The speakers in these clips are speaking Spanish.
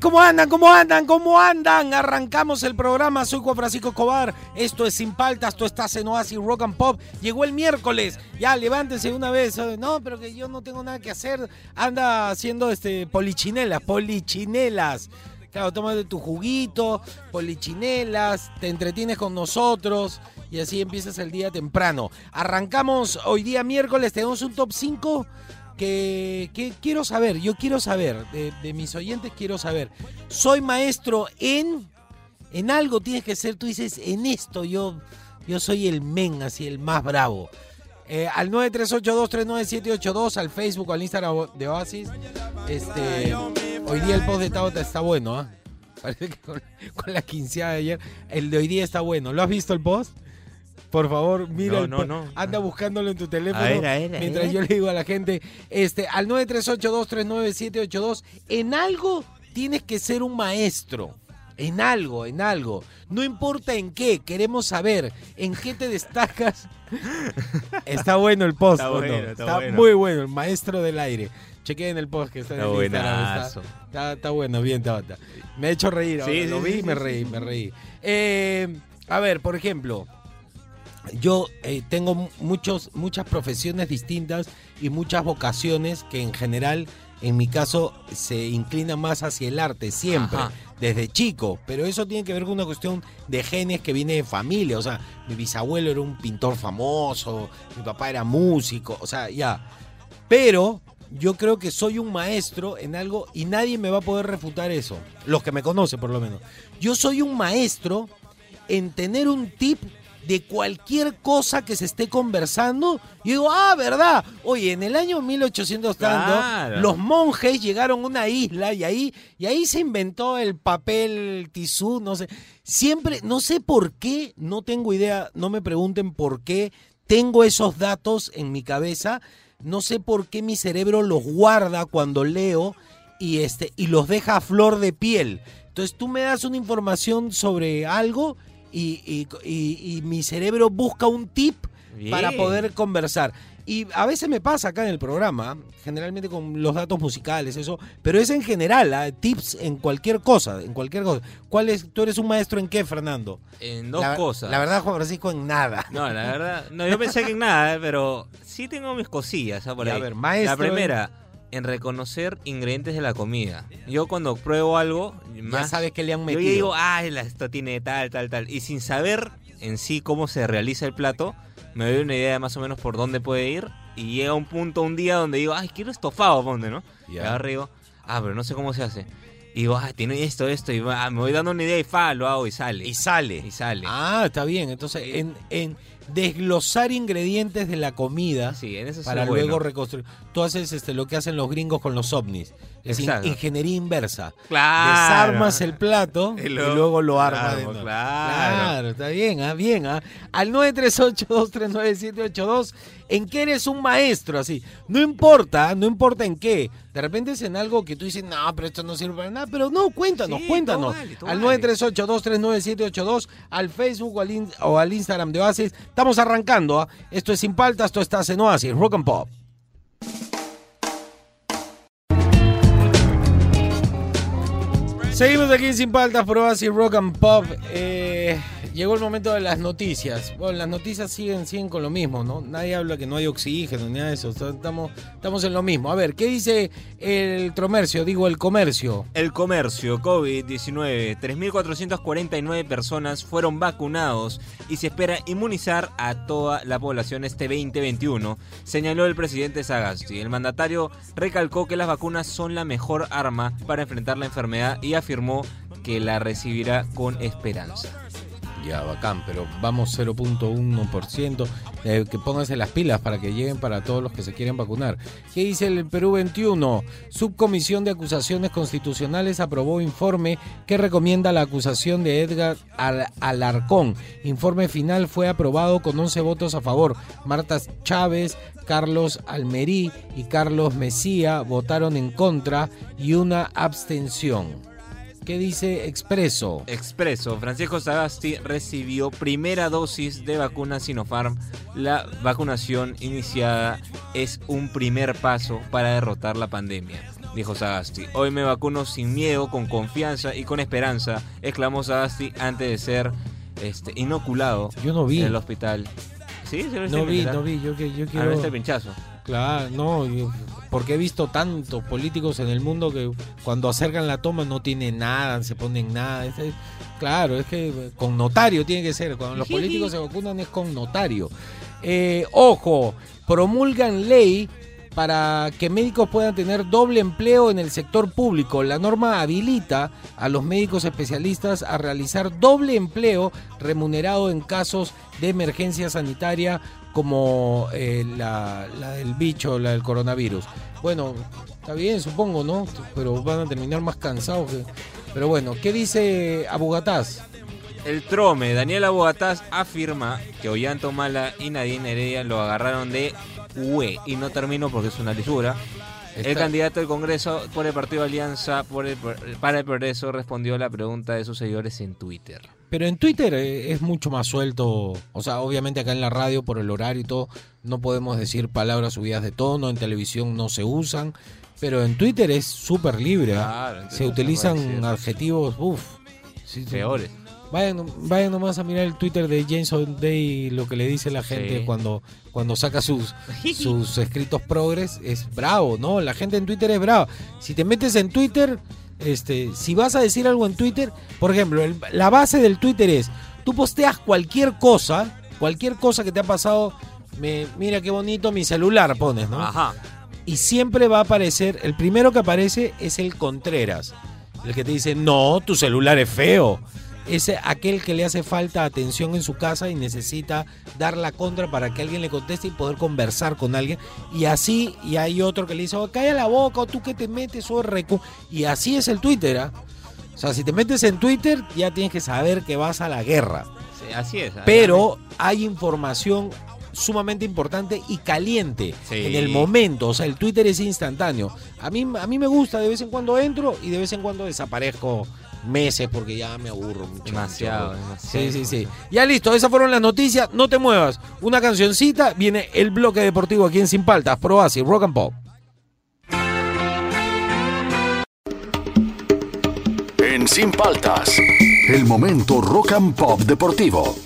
¿Cómo andan? ¿Cómo andan? ¿Cómo andan? Arrancamos el programa, soy Juan Francisco Escobar, esto es Sin Paltas, tú estás en Oasis Rock and Pop, llegó el miércoles, ya levántense una vez, no, pero que yo no tengo nada que hacer, anda haciendo este polichinelas, polichinelas. Claro, tómate tu juguito, polichinelas, te entretienes con nosotros y así empiezas el día temprano. Arrancamos hoy día miércoles, tenemos un top 5 que, quiero saber, yo quiero saber, de, mis oyentes quiero saber, soy maestro en, en algo tienes que ser, tú dices, en esto yo, yo soy el men, así, el más bravo. Eh, al 938239782, al Facebook al Instagram de Oasis. Este, hoy día el post de Tabata está bueno, ¿ah? Parece que con, con la quinceada de ayer, el de hoy día está bueno. ¿Lo has visto el post? Por favor, mira, No, el no, no. anda buscándolo en tu teléfono. A ver, a ver, a mientras yo le digo a la gente, este, al 938239782, en algo tienes que ser un maestro. En algo, en algo. No importa en qué, queremos saber en qué te destacas. está bueno el post, Está está bueno. muy bueno, el maestro del aire. Chequen el post que está en Está el Instagram, está- bueno, bien, Tabata. Me ha hecho reír ahora, Sí, lo vi sí, y me reí, me reí. Eh, a ver, por ejemplo, yo eh, tengo mu- muchos, muchas profesiones distintas y muchas vocaciones que en general, en mi caso, se inclinan más hacia el arte, siempre, Ajá. desde chico. Pero eso tiene que ver con una cuestión de genes que viene de familia. O sea, mi bisabuelo era un pintor famoso, mi papá era músico, o sea, ya. Pero yo creo que soy un maestro en algo y nadie me va a poder refutar eso. Los que me conocen, por lo menos. Yo soy un maestro en tener un tip de cualquier cosa que se esté conversando. Y digo, ah, ¿verdad? Oye, en el año 1800 tanto, Claro. los monjes llegaron a una isla y ahí, y ahí se inventó el papel tisú, no sé. Siempre, no sé por qué, no tengo idea, no me pregunten por qué tengo esos datos en mi cabeza. No sé por qué mi cerebro los guarda cuando leo y, este, y los deja a flor de piel. Entonces tú me das una información sobre algo y, y- y- y mi cerebro busca un tip Bien. para poder conversar. Y a veces me pasa acá en el programa, generalmente con los datos musicales, eso, pero es en general, ¿ah? tips en cualquier cosa, en cualquier cosa. ¿Cuál es, ¿Tú eres un maestro en qué, Fernando? En dos La- cosas. La verdad, Juan Francisco, en nada. No, la verdad. No, yo pensé que en nada, eh, pero sí tengo mis cosillas. ¿ah? Por Ya, ahí. a ver, maestro La primera, en reconocer ingredientes de la comida. Yo cuando pruebo algo, Ya más, sabes que le han yo metido. ya digo, ah, esto tiene tal, tal, tal. Y sin saber en sí cómo se realiza el plato, me doy una idea de más o menos por dónde puede ir. Y llega un punto, un día donde digo, ay, quiero estofado, ponte, ¿no? Y Ya. agarro y digo, ah, pero no sé cómo se hace. Y digo, ah, tiene esto, esto, y va- me voy dando una idea y fa, lo hago y sale. Y sale. Y sale. Ah, está bien. Entonces, en, en desglosar ingredientes de la comida Sí, en eso soy para bueno. luego reconstruir. Tú haces este, lo que hacen los gringos con los ovnis. Es Exacto. ingeniería inversa. Claro. Desarmas el plato y Y luego, lo armas claro, claro. Claro, está bien, ah, bien. ah. Al 938-239-782, ¿en qué eres un maestro? Así. No importa, no importa en qué. De repente es en algo que tú dices, no, pero esto no sirve para nada. Pero no, cuéntanos, Sí, cuéntanos. todo vale, todo al vale. 938-239-782, al Facebook o al, in- o al Instagram de Oasis. Estamos arrancando. ah. Esto es Sin Paltas, esto estás en Oasis, Rock and Pop. Seguimos aquí en Sin Paltas, por Oasis Rock and Pop. Eh, llegó el momento de las noticias. Bueno, las noticias siguen, siguen con lo mismo, ¿no? Nadie habla que no hay oxígeno ni nada de eso. Estamos, estamos en lo mismo. A ver, ¿qué dice el comercio? Digo, el comercio. El comercio COVID-19, 3.449 personas fueron vacunados y se espera inmunizar a toda la población este 2021, señaló el presidente Sagasti. El mandatario recalcó que las vacunas son la mejor arma para enfrentar la enfermedad y afirmó que la recibirá con esperanza. Ya, bacán, pero vamos 0.1%. Eh, que pónganse las pilas para que lleguen para todos los que se quieren vacunar. ¿Qué dice el Perú 21? Subcomisión de Acusaciones Constitucionales aprobó informe que recomienda la acusación de Edgar Al Alarcón. Informe final fue aprobado con 11 votos a favor. Marta Chávez, Carlos Almerí y Carlos Mesía votaron en contra y una abstención. ¿Qué dice Expreso? Expreso. Francisco Sagasti recibió primera dosis de vacuna Sinopharm. La vacunación iniciada es un primer paso para derrotar la pandemia, dijo Sagasti. Hoy me vacuno sin miedo, con confianza y con esperanza, exclamó Sagasti antes de ser este, inoculado Yo no vi. en el hospital. ¿Sí? ¿Se No vi, no vi. Yo, yo Ah, quiero... ¿viste el pinchazo? Claro, no, porque he visto tantos políticos en el mundo que cuando acercan la toma no tienen nada, se ponen nada. Es- es- claro, es que con notario tiene que ser. Cuando los políticos se vacunan es con notario. Eh, ojo, promulgan ley para que médicos puedan tener doble empleo en el sector público. La norma habilita a los médicos especialistas a realizar doble empleo remunerado en casos de emergencia sanitaria como eh, la, del bicho, la del coronavirus. Bueno, está bien, supongo, ¿no? Pero van a terminar más cansados. Pero bueno, ¿qué dice Abugataz? El trome, Daniel Abogataz afirma que Ollanta Mala y Nadine Heredia lo agarraron de UE y no terminó porque es una lisura. El candidato del Congreso por el Partido Alianza por el- para el Progreso respondió a la pregunta de sus seguidores en Twitter. Pero en Twitter eh, es mucho más suelto. O sea, obviamente acá en la radio, por el horario y todo, no podemos decir palabras subidas de tono. En televisión no se usan. Pero en Twitter es súper libre. ¿ah? Claro, se utilizan adjetivos, uff. Peores. Vayan, vayan nomás a mirar el Twitter de Jason Day, lo que le dice la gente Sí. cuando, cuando saca sus, sus escritos progres. Es bravo, ¿no? La gente en Twitter es brava. Si te metes en Twitter, este, si vas a decir algo en Twitter, por ejemplo, el- la base del Twitter es, tú posteas cualquier cosa, cualquier cosa que te ha pasado, me, mira qué bonito mi celular pones, ¿no? Ajá. y siempre va a aparecer, el primero que aparece es el Contreras, el que te dice, no, tu celular es feo. Es aquel que le hace falta atención en su casa y necesita dar la contra para que alguien le conteste y poder conversar con alguien. Y así, y hay otro que le dice, oh, calla la boca, o tú que te metes, o recu. Y así es el Twitter, ¿ah? O sea, si te metes en Twitter, ya tienes que saber que vas a la guerra. Sí, así es. Pero hay información sumamente importante y caliente Sí. en el momento. O sea, el Twitter es instantáneo. A mí, a mí me gusta, de vez en cuando entro y de vez en cuando desaparezco meses porque ya me aburro mucho. Demasiado, mucho. demasiado. Sí, sí, sí. Ya listo, esas fueron las noticias. No te muevas. Una cancioncita, viene el bloque deportivo aquí en Sin Paltas, Pro Asi, Rock and Pop. En Sin Paltas, el momento rock and pop deportivo.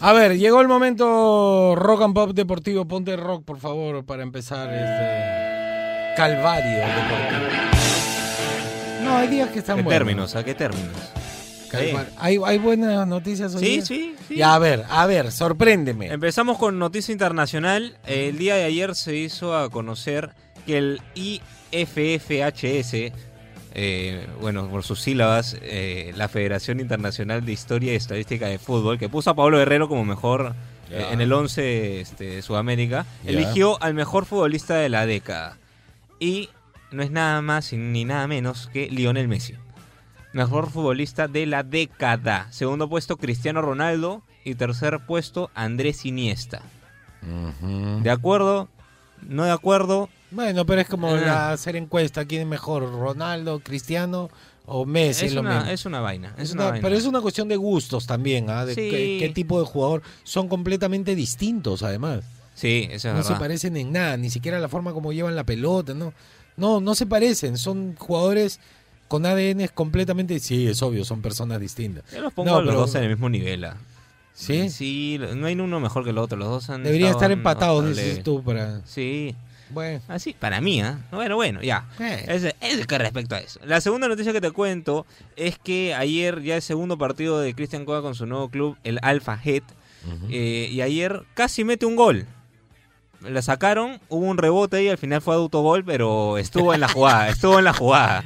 A ver, llegó el momento Rock and Pop deportivo. Ponte rock, por favor, para empezar este calvario deportivo. No, hay días que están ¿Qué buenos. términos? ¿A qué términos? ¿Hay, hay buenas noticias hoy Sí, día? sí, sí. Ya, a ver, a ver, sorpréndeme. Empezamos con noticia internacional. El día de ayer se hizo a conocer que el IFFHS, eh, bueno, por sus sílabas, eh, la Federación Internacional de Historia y Estadística de Fútbol, que puso a Pablo Guerrero como mejor eh, en el 11 este, de Sudamérica, eligió al mejor futbolista de la década. Y no es nada más ni nada menos que Lionel Messi. Mejor futbolista de la década. Segundo puesto Cristiano Ronaldo y tercer puesto Andrés Iniesta. ¿De acuerdo? ¿No de acuerdo? Bueno, pero es como Ah. la- hacer encuesta, ¿quién es mejor, Ronaldo, Cristiano o Messi? es, lo una, mismo. es una vaina. Es Es una una- vaina. pero es una cuestión de gustos también, ¿ah? de Sí. qué, qué tipo de jugador. Son completamente distintos, además. Sí, eso es no se parecen en nada, ni siquiera la forma como llevan la pelota, ¿no? No, no se parecen, son jugadores con ADN completamente... Sí, es obvio, son personas distintas. Yo los pongo No, a los pero- dos en el mismo nivel. ah. ¿Sí? Sí, no hay uno mejor que el otro. Los dos han Deberían estar empatados, dices tú, para... Sí, Bueno, así, para mí, ¿ah? Bueno, bueno, ya. eh, Ese, ese que respecto a eso. La segunda noticia que te cuento es que ayer ya el segundo partido de Cristian Coa con su nuevo club, el Alpha Head, eh, y ayer casi mete un gol. La sacaron, hubo un rebote y al final fue autogol, pero estuvo en la jugada, estuvo en la jugada.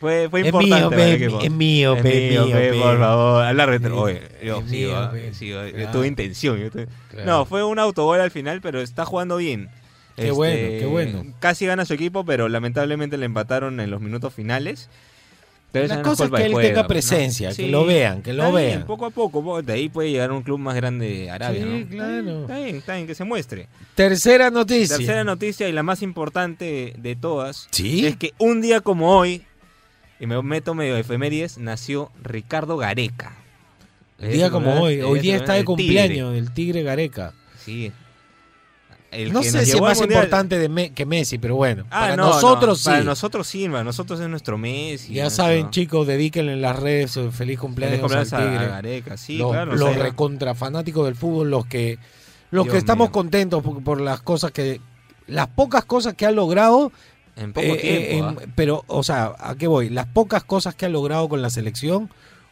Fue, fue Es importante. mío, para el pe, equipo. es mío, Es pe, mío, mío, pe, pe. por favor. Al árbitro. Es- Oye, yo es sí, mío, sí, va, yo Claro. tuve intención. yo tuve- Claro. No, fue un autogol al final, pero está jugando bien. Este, Qué bueno, qué bueno. Casi gana su equipo, pero lamentablemente le empataron en los minutos finales. La cosa es que él tenga ¿no? presencia, que Sí. lo vean, que lo Está bien, vean. poco a poco, po- de ahí puede llegar a un club más grande de Arabia, Sí, ¿no? claro. Está bien, está bien, que se muestre. Tercera noticia. Tercera noticia y la más importante de todas ¿Sí? es que un día como hoy, y me meto medio de efemérides, nació Ricardo Gareca. El día como hoy. Hoy día está de el Tigre. cumpleaños el Tigre Gareca. Sí. El No que sé nos si es más Mundial. importante de Me- que Messi, pero bueno. Ah, para no, nosotros no, sí. Para nosotros sí, para nosotros es nuestro Messi. ya nuestro- saben, chicos, dedíquenle en las redes eh, feliz cumpleaños, Feliz cumpleaños al a, Tigre. a Gareca, sí, los claro. o los sea, recontra fanáticos del fútbol, los que los Dios que estamos mío. contentos por, por las cosas que las pocas cosas que ha logrado, en poco eh, tiempo. eh, ¿ah? pero o sea, ¿a qué voy? Las pocas cosas que ha logrado con la selección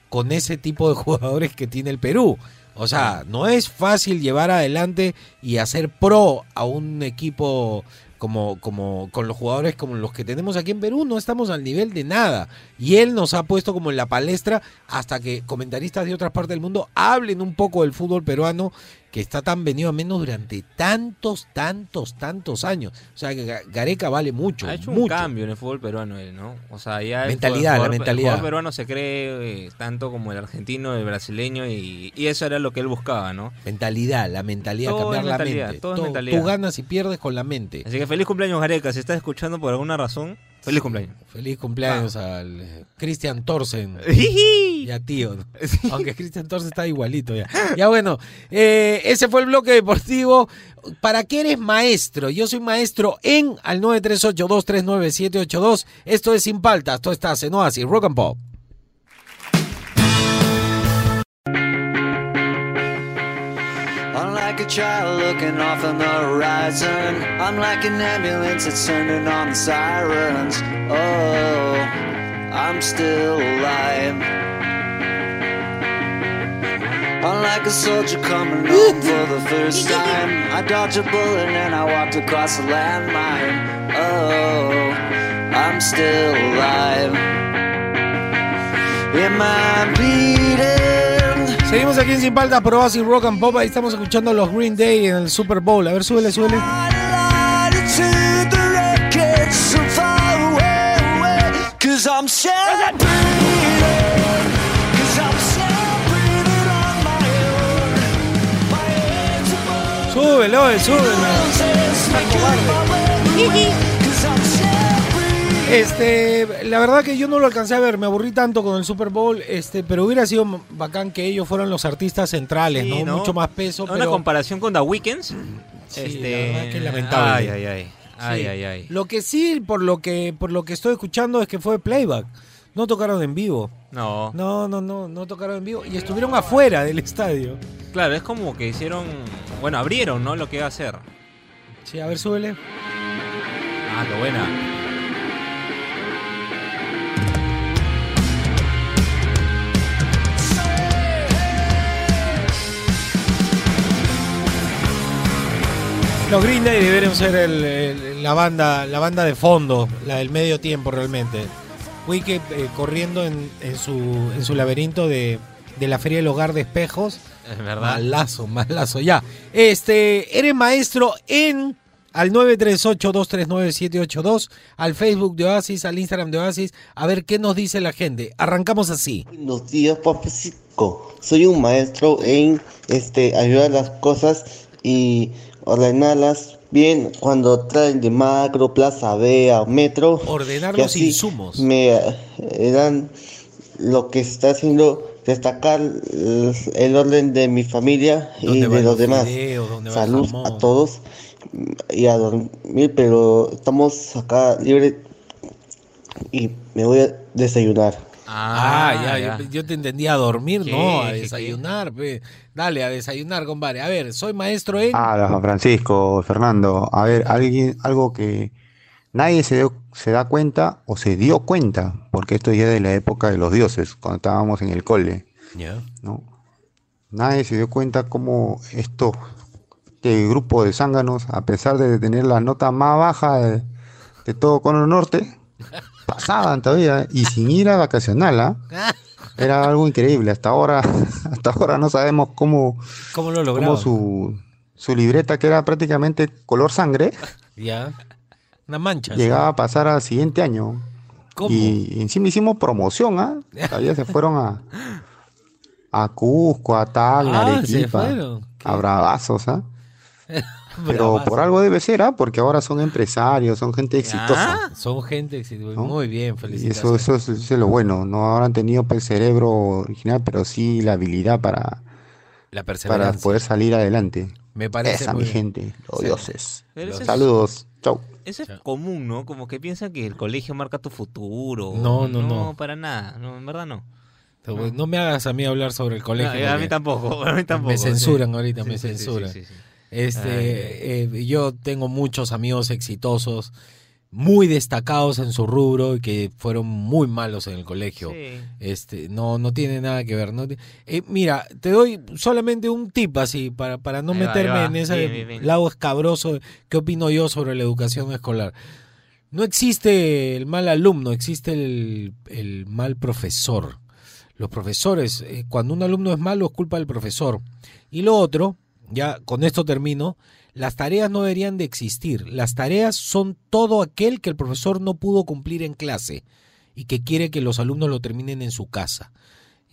con ese tipo de jugadores que tiene el Perú. O sea, no es fácil llevar adelante y hacer pro a un equipo como, como con los jugadores como los que tenemos aquí en Perú, no estamos al nivel de nada. Y él nos ha puesto como en la palestra hasta que comentaristas de otras partes del mundo hablen un poco del fútbol peruano que está tan venido a menos durante tantos, tantos, tantos años. O sea, que Ga- Gareca vale mucho. Ha hecho un cambio en el fútbol peruano él, ¿no? O sea, ya el Mentalidad, la mentalidad. El jugador peruano se cree eh, tanto como el argentino, el brasileño y, y eso era lo que él buscaba, ¿no? Mentalidad, la mentalidad, Todo cambiar es la mentalidad, mente. todo es Todo- mentalidad. Tú ganas y pierdes con la mente. Así que feliz cumpleaños Gareca, si estás escuchando por alguna razón, feliz cumpleaños. Feliz cumpleaños al eh, Christian Thorsen. Ya tío, aunque Christian Thorsen está igualito ya. Ya bueno, eh, ese fue el bloque deportivo. ¿Para qué eres maestro? Yo soy maestro en al 938239782. Esto es Sin Paltas, esto está en Oasis, Rock and Pop. A child looking off on the horizon. I'm like an ambulance that's turning on the sirens. Oh, I'm still alive. I'm like a soldier coming home for the first time. I dodged a bullet and I walked across a landmine. Oh, I'm still alive. Am I bleeding? Seguimos aquí en Sin Paltas, por Oasis, Rock and Pop. Ahí estamos escuchando los Green Day en el Super Bowl. A ver, súbele, súbele. Súbelo, eh, súbelo. Este, la verdad que yo no lo alcancé a ver, me aburrí tanto con el Super Bowl, este, pero hubiera sido bacán que ellos fueran los artistas centrales, Sí, ¿no? ¿no? Mucho más peso, Una pero comparación con The Weeknd. Sí, la verdad que es lamentable. Ay, ay, ay. Ay, Sí. ay, ay. Lo que sí, por lo que, por lo que estoy escuchando es que fue playback. No tocaron en vivo. No. No, no, no, no tocaron en vivo. Y estuvieron afuera del estadio. Claro, es como que hicieron. Bueno, abrieron, ¿no? Lo que iba a hacer. Sí, a ver, súbele. Ah, qué buena. Los Green Day deberían ser el- el- la banda la banda de fondo, la del medio tiempo realmente. Wiki eh, corriendo en, en su, en su laberinto de, de la Feria del Hogar de Espejos. Es verdad. Malazo, malazo, ya. Este, eres maestro en al 938-239-782, al Facebook de Oasis, al Instagram de Oasis, a ver qué nos dice la gente. Arrancamos así. Buenos días, papacito. Soy un maestro en este ayudar las cosas y ordenarlas bien cuando traen de macro, plaza B o metro. Ordenar Y los insumos. Me eh, dan lo que está haciendo destacar el, orden de mi familia y ¿Dónde van de los demás. Salud a todos y a dormir, pero estamos acá libres y me voy a desayunar. Ah, ya, Yo, yo te entendía a dormir, ¿Qué? no, a desayunar. pe. Dale, a desayunar, compadre. A ver, soy maestro en... Ah, Juan Francisco, Fernando. A ver, alguien, algo que nadie se, dio- se da cuenta o se dio cuenta, porque esto ya es de la época de los dioses, cuando estábamos en el cole, Ya. ¿no? Nadie se dio cuenta cómo esto, este grupo de zánganos, a pesar de tener la nota más baja de, de todo Cono Norte, pasaban todavía y sin ir a vacacional, ¿ah? Era algo increíble. Hasta ahora, hasta ahora no sabemos cómo, ¿Cómo lo logramos? su, su libreta, que era prácticamente color sangre, Ya. Una mancha. llegaba a pasar al siguiente año. ¿Cómo? Y encima hicimos promoción, ¿ah? Todavía se fueron a, a Cusco, a Tacna, Ah, Arequipa, a Bravazos, ¿ah? Pero Bravazo. por algo debe ser, ¿ah? Porque ahora son empresarios, son gente exitosa. Ah, Son gente exitosa. ¿no? Muy bien, Y felicitaciones. eso, eso, es- eso es lo bueno. No habrán tenido pues, el cerebro original, pero sí la habilidad para, La para poder salir adelante. Me parece Esa, muy mi bien. gente, los Sí. dioses. Es- Saludos, chau. Eso es común, ¿no? Como que piensan que el colegio marca tu futuro. No, no, no. para nada. No, en verdad no. No me hagas a mí hablar sobre el colegio. No, a mí tampoco. A mí tampoco. Me censuran sí. ahorita, Sí, me sí, sí, censuran. Este, eh, yo tengo muchos amigos exitosos, muy destacados en su rubro y que fueron muy malos en el colegio. Sí. Este, no, no tiene nada que ver. No Eh, mira, te doy solamente un tip así para, para no Ahí meterme va. en ese Bien, bien, bien. lado escabroso. ¿Qué opino yo sobre la educación escolar? No existe el mal alumno, existe el, el mal profesor. Los profesores, eh, cuando un alumno es malo, es culpa del profesor. Y lo otro, ya con esto termino, las tareas no deberían de existir. Las tareas son todo aquel que el profesor no pudo cumplir en clase y que quiere que los alumnos lo terminen en su casa.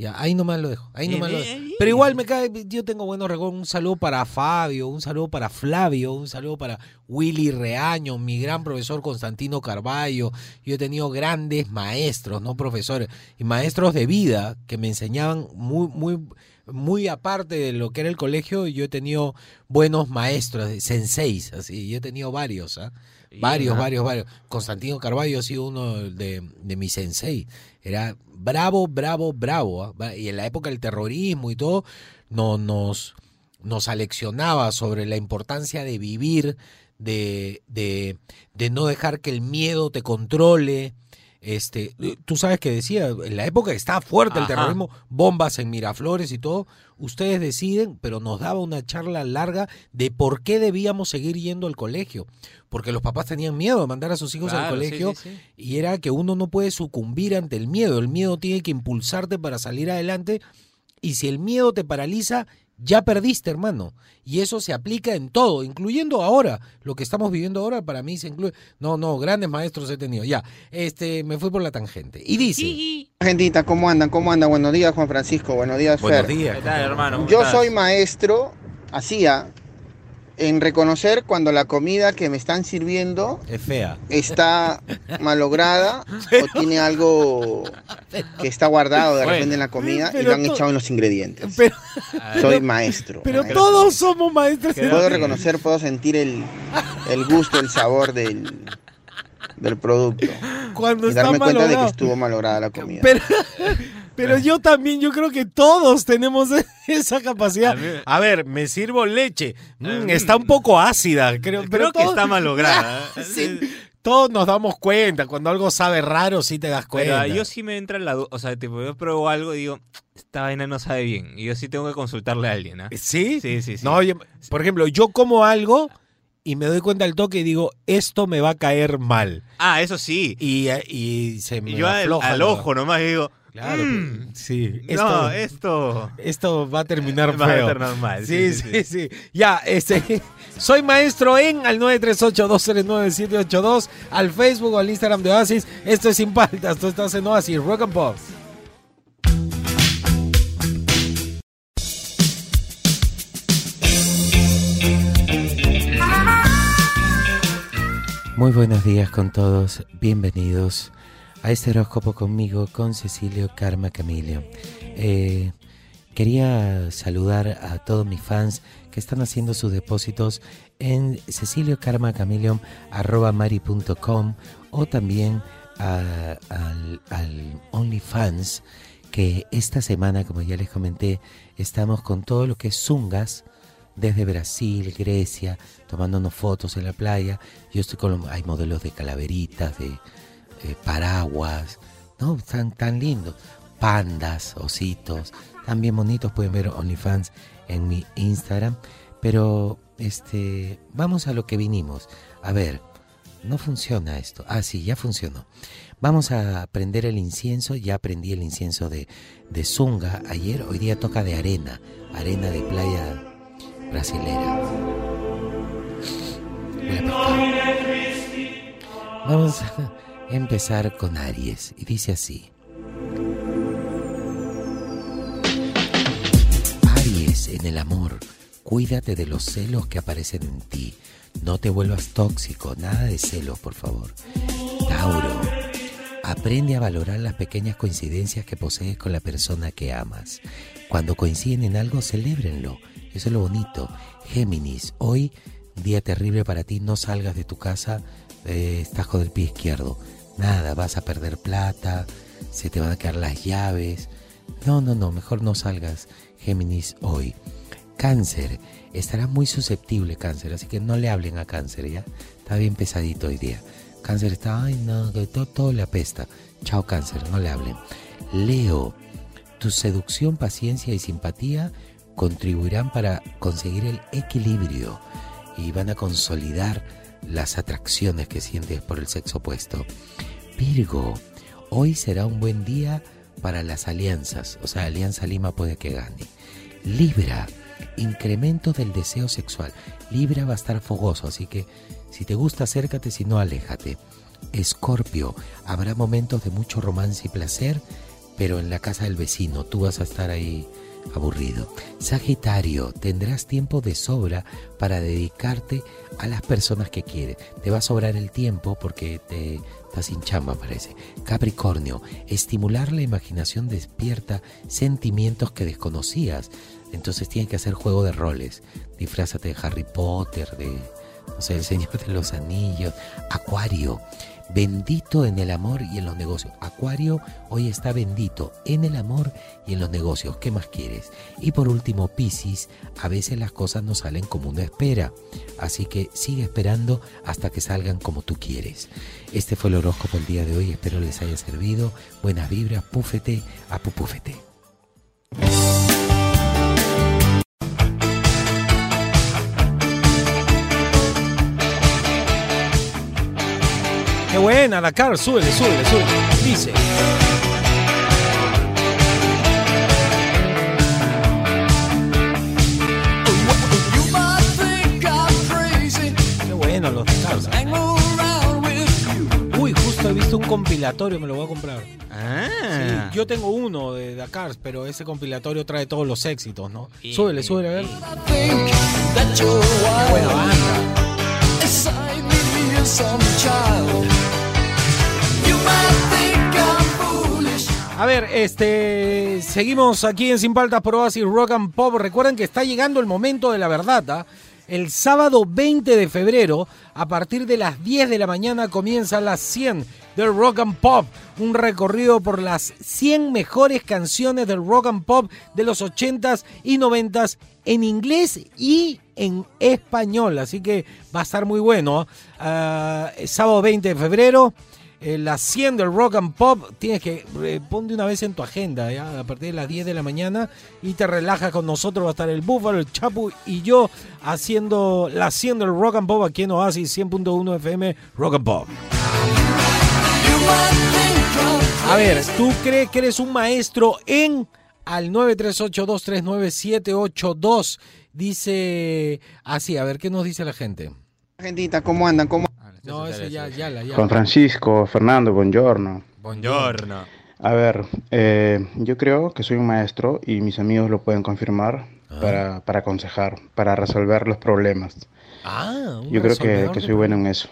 Ya, ahí nomás lo dejo. Ahí nomás lo dejo. Pero igual me cae, yo tengo buenos recuerdos. Un saludo para Fabio, un saludo para Flavio, un saludo para Willy Reaño, mi gran profesor Constantino Carballo. Yo he tenido grandes maestros, no profesores, y maestros de vida que me enseñaban muy, muy, muy aparte de lo que era el colegio. Yo he tenido buenos maestros, senseis, así. Yo he tenido varios, ¿ah? Varios, varios, varios. Constantino Carballo ha sido uno de, de mis sensei. Era bravo, bravo, bravo. ¿ah? Y en la época del terrorismo y todo, no, nos, nos aleccionaba sobre la importancia de vivir, de, de, de no dejar que el miedo te controle. Este, tú sabes que decía, en la época que estaba fuerte el terrorismo, bombas en Miraflores y todo, ustedes deciden, pero nos daba una charla larga de por qué debíamos seguir yendo al colegio. Porque los papás tenían miedo de mandar a sus hijos al sí, colegio sí, sí. y era que uno no puede sucumbir ante el miedo. El miedo tiene que impulsarte para salir adelante y si el miedo te paraliza, ya perdiste, hermano. Y eso se aplica en todo, incluyendo ahora. Lo que estamos viviendo ahora para mí se incluye. No, no, grandes maestros he tenido. Ya, este, me fui por la tangente. Y dice, Gentita, ¿cómo andan? ¿Cómo andan? Buenos días, Juan Francisco. Buenos días, buenos Fer. días. ¿Qué tal, hermano? ¿Cómo Yo soy maestro, hacía, en reconocer cuando la comida que me están sirviendo Es fea. está malograda o tiene algo que está guardado de repente en la comida y lo han echado en los ingredientes. Pero, Soy maestro. pero maestro. todos somos maestros. Puedo reconocer, puedo sentir el, el gusto, el sabor del, del producto Cuando y está darme cuenta de que estuvo malograda la comida. Pero, pero yo también, yo creo que todos tenemos esa capacidad. A ver, me sirvo leche. Mm, Mm. está un poco ácida, creo. Creo pero que está malograda. Sí, todos nos damos cuenta. Cuando algo sabe raro, sí te das Pero cuenta. yo sí me entra la duda. O sea, tipo, yo pruebo algo y digo, esta vaina no sabe bien. Y yo sí tengo que consultarle a alguien, ¿ah? ¿Sí? Sí, sí, sí. No, yo- por ejemplo, yo como algo y me doy cuenta al toque y digo, esto me va a caer mal. Ah, eso sí. Y, y se me Y yo al, afloja al ojo nomás digo, Claro, mm, sí. Esto, no, esto esto va a terminar va a feo. estar normal. Sí, sí, sí, Ya, este, soy maestro en al 938-239-782, al Facebook o al Instagram de Oasis. Esto es Sin Paltas, tú estás en Oasis, Rock and Pop. Muy buenos días con todos, bienvenidos a este horóscopo conmigo, con Cecilio Karma Camilio. Eh, quería saludar a todos mis fans que están haciendo sus depósitos en ceciliocarmacamilion.com o también a- al, OnlyFans que esta semana, como ya les comenté, estamos con todo lo que es Zungas, desde Brasil, Grecia, tomándonos fotos en la playa. Yo estoy con, hay modelos de calaveritas, de eh, paraguas, ¿no? Tan, tan lindos. Pandas, ositos, tan bien bonitos. Pueden ver OnlyFans en mi Instagram. Pero, este, vamos a lo que vinimos. A ver, no funciona esto. Ah, sí, ya funcionó. Vamos a prender el incienso. Ya aprendí el incienso de, de Zunga ayer. Hoy día toca de arena. Arena de playa brasilera. Vamos a empezar con Aries. Y dice así. Aries en el amor. Cuídate de los celos que aparecen en ti. No te vuelvas tóxico. Nada de celos, por favor. Tauro. Aprende a valorar las pequeñas coincidencias que posees con la persona que amas. Cuando coinciden en algo, celébrenlo. Eso es lo bonito. Géminis, hoy, día terrible para ti, no salgas de tu casa, eh, estás con el pie izquierdo. Nada, vas a perder plata, se te van a quedar las llaves. No, no, no, mejor no salgas, Géminis, hoy. Cáncer, estará muy susceptible cáncer, así que no le hablen a cáncer, ¿ya? Está bien pesadito hoy día. Cáncer está, ay no, todo, todo le apesta. Chao cáncer, no le hablen. Leo, tu seducción, paciencia y simpatía contribuirán para conseguir el equilibrio y van a consolidar las atracciones que sientes por el sexo opuesto. Virgo, hoy será un buen día para las alianzas, o sea, Alianza Lima puede que gane. Libra, incremento del deseo sexual. Libra va a estar fogoso, así que si te gusta acércate, si no aléjate. Escorpio, habrá momentos de mucho romance y placer, pero en la casa del vecino tú vas a estar ahí aburrido. Sagitario, tendrás tiempo de sobra para dedicarte a las personas que quieres. Te va a sobrar el tiempo porque te estás sin chamba, parece. Capricornio, estimular la imaginación despierta sentimientos que desconocías. Entonces tienes que hacer juego de roles. Disfrázate de Harry Potter, de no sé, el Señor de los Anillos. Acuario, bendito en el amor y en los negocios. Acuario hoy está bendito en el amor y en los negocios. ¿Qué más quieres? Y por último, Piscis, a veces las cosas no salen como uno espera. Así que sigue esperando hasta que salgan como tú quieres. Este fue el horóscopo el día de hoy. Espero les haya servido. Buenas vibras, púfete a pupúfete. Qué buena, Dakar, súbele, súbele, súbele. Dice. Qué bueno los Dakar. Uy, justo he visto un compilatorio, me lo voy a comprar. Ah. Sí, yo tengo uno de Dakar, pero ese compilatorio trae todos los éxitos, ¿no? Súbele, súbele, a ver. Buena banda. A ver, este, seguimos aquí en Sin Paltas por Oasis Rock and Pop. Recuerden que está llegando el momento de la verdad. ¿ah? El sábado 20 de febrero, a partir de las 10 de la mañana, comienza las 100 del Rock and Pop. Un recorrido por las 100 mejores canciones del Rock and Pop de los 80s y 90s en inglés y en español. Así que va a estar muy bueno. Ah, sábado 20 de febrero. eh, las 100 del rock and pop, tienes que eh, ponte una vez en tu agenda, ¿ya? a partir de las 10 de la mañana y te relajas con nosotros. Va a estar el Búfalo, el Chapu y yo haciendo las 100 del rock and pop aquí en Oasis 100.1 FM Rock and Pop. A ver, ¿tú crees que eres un maestro en al 938239782? Dice así, a ver, ¿qué nos dice la gente? Gentita, ¿cómo andan? ¿Cómo? No, ese ya, ya, la, ya. Con Francisco, Fernando, buongiorno. Buongiorno. A ver, eh, yo creo que soy un maestro y mis amigos lo pueden confirmar para, para aconsejar, para resolver los problemas. Ah, un Yo creo que, que soy bueno en eso.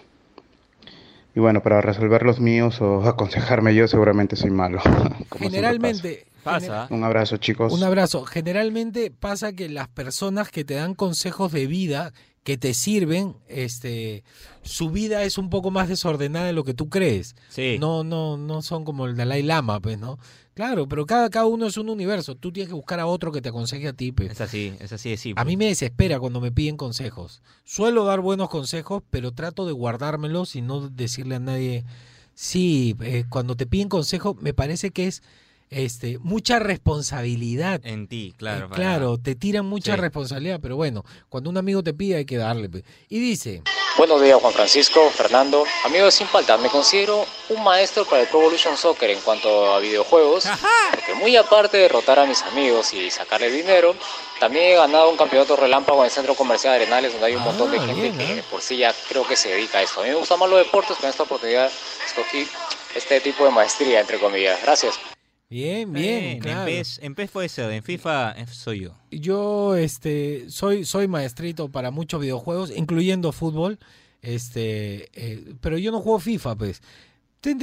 Y bueno, para resolver los míos o aconsejarme yo seguramente soy malo. Generalmente, Pasa. Un abrazo chicos. un abrazo. Generalmente pasa que las personas que te dan consejos de vida que te sirven, este, su vida es un poco más desordenada de lo que tú crees. Sí. No, no, no son como el Dalai Lama, pues, ¿no? Claro, pero cada, cada uno es un universo. Tú tienes que buscar a otro que te aconseje a ti, pues. Es así, es así de simple. A mí me desespera cuando me piden consejos. Suelo dar buenos consejos, pero trato de guardármelos y no decirle a nadie. Sí, eh, cuando te piden consejos, me parece que es este mucha responsabilidad. En ti, claro. Eh, claro, te tiran mucha Sí. responsabilidad, pero bueno, cuando un amigo te pide hay que darle. Y dice, Buenos días Juan Francisco, Fernando, amigo de Sin Palta, me considero un maestro para el Pro Evolution Soccer en cuanto a videojuegos, porque muy aparte de derrotar a mis amigos y sacarles dinero, también he ganado un campeonato relámpago en el centro comercial de Arenales donde hay un montón de Ah, gente bien, que ¿eh? por sí ya creo que se dedica a esto. A mí me gustan más los deportes, pero en esta oportunidad escogí este tipo de maestría, entre comillas. Gracias. Bien, bien, claro. En PES, en PES puede ser, en FIFA eh, soy yo. Yo este soy soy maestrito para muchos videojuegos, incluyendo fútbol. Este, eh, pero yo no juego FIFA, pues.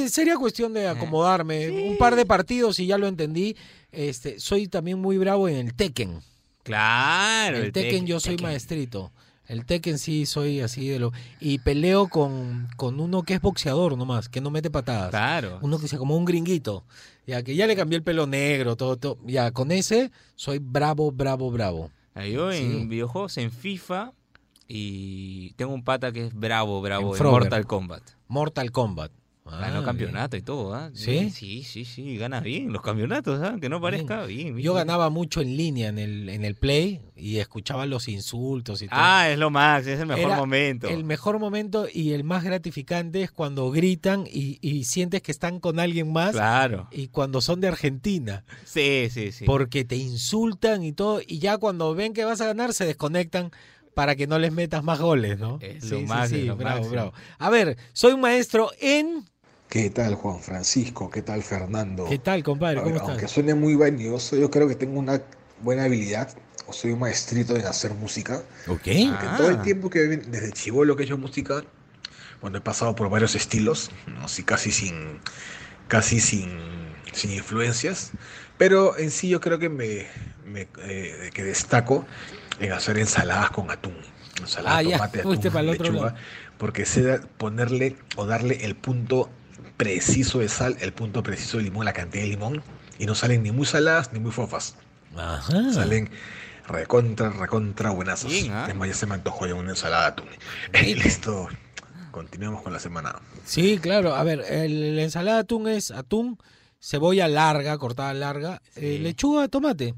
Sería cuestión de acomodarme un par de partidos y ya lo entendí. Este, soy también muy bravo en el Tekken. Claro, el, el Tekken, Tekken, yo soy Tekken. maestrito. El Tekken sí soy así de lo y peleo con, con uno que es boxeador nomás, que no mete patadas. Claro. Uno que sea como un gringuito. Ya que ya le cambié el pelo negro, todo, todo. Ya con ese soy bravo, bravo, bravo. Yo en Sí. videojuegos, en FIFA, y tengo un pata que es bravo, bravo, En en, Frogger. Mortal Kombat. Mortal Kombat. Ganó Ah, campeonato y todo, ¿ah? ¿Sí? Sí, sí, sí, gana bien los campeonatos, ¿ah? Que no parezca bien. bien. Yo ganaba mucho en línea en el, en el Play y escuchaba los insultos y todo. Ah, es lo max, es el mejor Era momento. El mejor momento y el más gratificante es cuando gritan y, y sientes que están con alguien más. Claro. Y cuando son de Argentina. Sí, sí, sí. Porque te insultan y todo. Y ya cuando ven que vas a ganar, se desconectan para que no les metas más goles, ¿no? Es lo máximo, lo bravo, máximo. bravo. A ver, soy un maestro en. ¿Qué tal Juan Francisco? ¿Qué tal Fernando? ¿Qué tal, compadre? ¿Cómo ver, estás? aunque suene muy vanidoso, yo creo que tengo una buena habilidad, o soy un maestrito en hacer música. Ok. Porque Ah. todo el tiempo que desde chivolo que he hecho música, bueno, he pasado por varios estilos. Así casi sin, casi sin, sin influencias, pero en sí yo creo que me, me, eh, que destaco en hacer ensaladas con atún, ensalada Ah, de ya, tomate, fuiste atún, para el otro lechuga, lado. porque sé ponerle o darle el punto preciso de sal, el punto preciso de limón, la cantidad de limón, y no salen ni muy saladas ni muy fofas. Ajá. Salen recontra, recontra buenazos. Bien, ¿ah? Es más, ya se me antojó ya una ensalada de atún. Listo. Continuemos con la semana. Sí, claro. A ver, el- la ensalada de atún es atún, cebolla larga, cortada larga, eh, lechuga, tomate.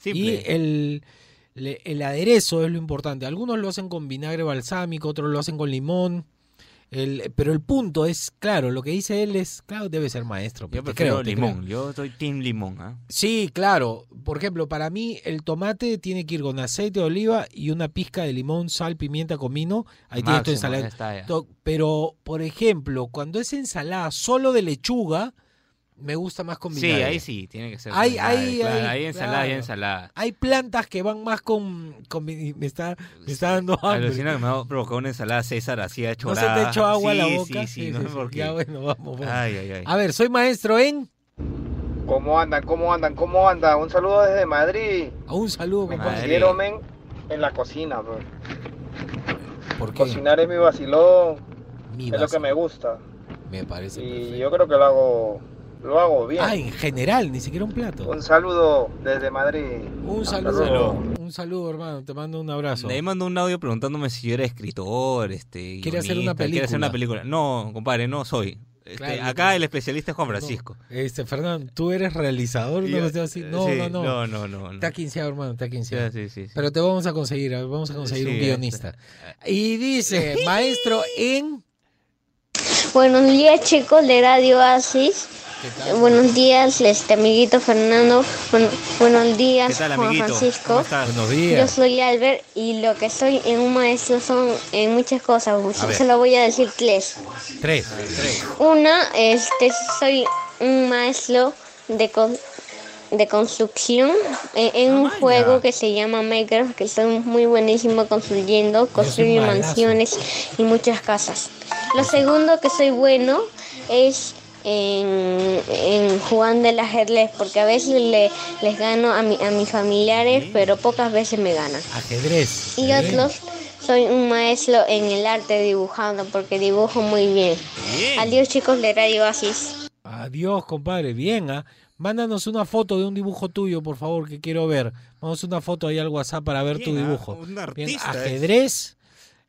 Simple. Y el, le- el aderezo es lo importante. Algunos lo hacen con vinagre balsámico, otros lo hacen con limón. El, pero el punto es, claro, lo que dice él es, claro, debe ser maestro. Yo prefiero creo, limón, creo. yo soy team limón, ¿ah? Sí, claro. Por ejemplo, para mí el tomate tiene que ir con aceite de oliva y una pizca de limón, sal, pimienta, comino. Ahí tienes tu ensalada. Pero, por ejemplo, cuando es ensalada solo de lechuga, me gusta más con Sí, vinagre. ahí sí, tiene que ser. Hay, vinagre, hay, claro, hay, hay ensalada y claro. ensalada. Hay plantas que van más con... con mi- me, está, me está dando hambre. Alucina que me ha provocado una ensalada César así a ¿No se chorada. te echó agua a la Sí, boca? Sí, sí, no sé por qué. Ya, bueno, vamos, vamos. Ay, ay, ay. A ver, soy maestro en... ¿Cómo andan? ¿Cómo andan? ¿Cómo andan? Un saludo desde Madrid. A un saludo, Me compadre. considero men en la cocina, bro. ¿Por qué? Cocinar es mi vacilón, Mi es lo que me gusta. Me parece Y perfecto. yo creo que lo hago, lo hago bien. Ah, en general, ni siquiera un plato. Un saludo desde Madrid. Un saludo, un saludo, hermano. Te mando un abrazo. De ahí mandó un audio preguntándome si yo era escritor, este, Quiere hacer una guionista, quiere hacer una película. película. No, compadre, no soy. Este, Claro, acá no. el especialista es Juan Francisco. Este, Fernando, ¿tú eres realizador? Yo- No, así? no, sí, no, no. no, no, no, no. Está quinceado, hermano, está quinceado. Sí, sí, sí. Pero te vamos a conseguir, vamos a conseguir Sí, un este. guionista. Y dice, maestro en... Buenos días chicos de Radio Asis. Buenos días, este amiguito Fernando. Buen- buenos días, ¿Qué tal, Juan amiguito? Francisco. ¿Cómo estás? Buenos Yo días. soy Albert y lo que soy en un maestro son en muchas cosas. Se lo voy a decir tres. Tres. Una, este, soy un maestro de, con- de construcción en, en un juego que se llama Minecraft, que soy muy buenísimo construyendo, construyo mansiones y muchas casas. Lo segundo que soy bueno es en, en jugando el ajedrez, porque a veces le- les gano a, mi- a mis familiares, pero pocas veces me ganan. Ajedrez. Y otros, soy un maestro en el arte dibujando, porque dibujo muy bien. Adiós chicos de Radio Asis. Adiós, compadre. Bien, ¿ah? Mándanos una foto de un dibujo tuyo, por favor, que quiero ver. Vamos una foto ahí al WhatsApp para ver tu Bien, ¿ah? dibujo. Un artista es. ajedrez,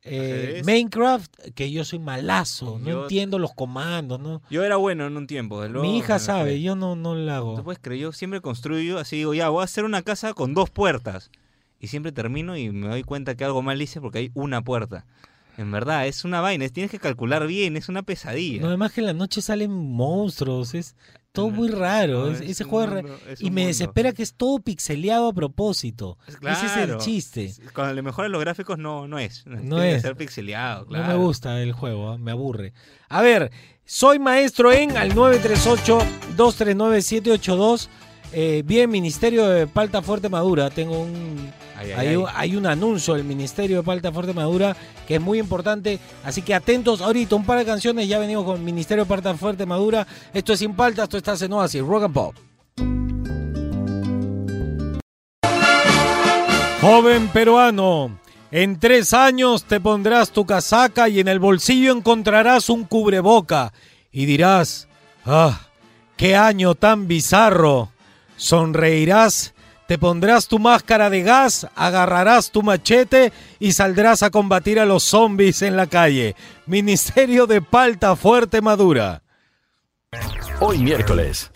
eh. Minecraft, que yo soy malazo, no Yo- entiendo los comandos, ¿no? Yo era bueno en un tiempo. luego Mi hija sabe, yo no, no lo hago. ¿Tú puedes creer? Yo siempre construyo, así digo, ya, voy a hacer una casa con dos puertas. Y siempre termino y me doy cuenta que algo mal hice porque hay una puerta. En verdad, es una vaina, es- tienes que calcular bien, es una pesadilla. No, además que en la noche salen monstruos, es todo muy raro. no, es- es ese juego mundo, es y me mundo. desespera que es todo pixeleado a propósito. Ese es el Claro. chiste. Cuando le mejoran los gráficos no, no es. No Tiene es. ser pixeleado, claro. No me gusta el juego, ¿ah? me aburre. A ver, soy maestro en al 938-239-782. Eh, bien, Ministerio de Palta Fuerte Madura. Tengo un. Ay, ay, hay, ay. un- hay un anuncio del Ministerio de Palta Fuerte Madura que es muy importante. Así que atentos ahorita, un par de canciones. Ya venimos con Ministerio de Palta Fuerte Madura. Esto es Sin Palta, esto está en Oasis, Rock and Pop. Joven peruano, en tres años te pondrás tu casaca y en el bolsillo encontrarás un cubreboca y dirás, ah, qué año tan bizarro. Sonreirás, te pondrás tu máscara de gas, agarrarás tu machete y saldrás a combatir a los zombies en la calle. Ministerio de Palta Fuerte Madura. Hoy miércoles.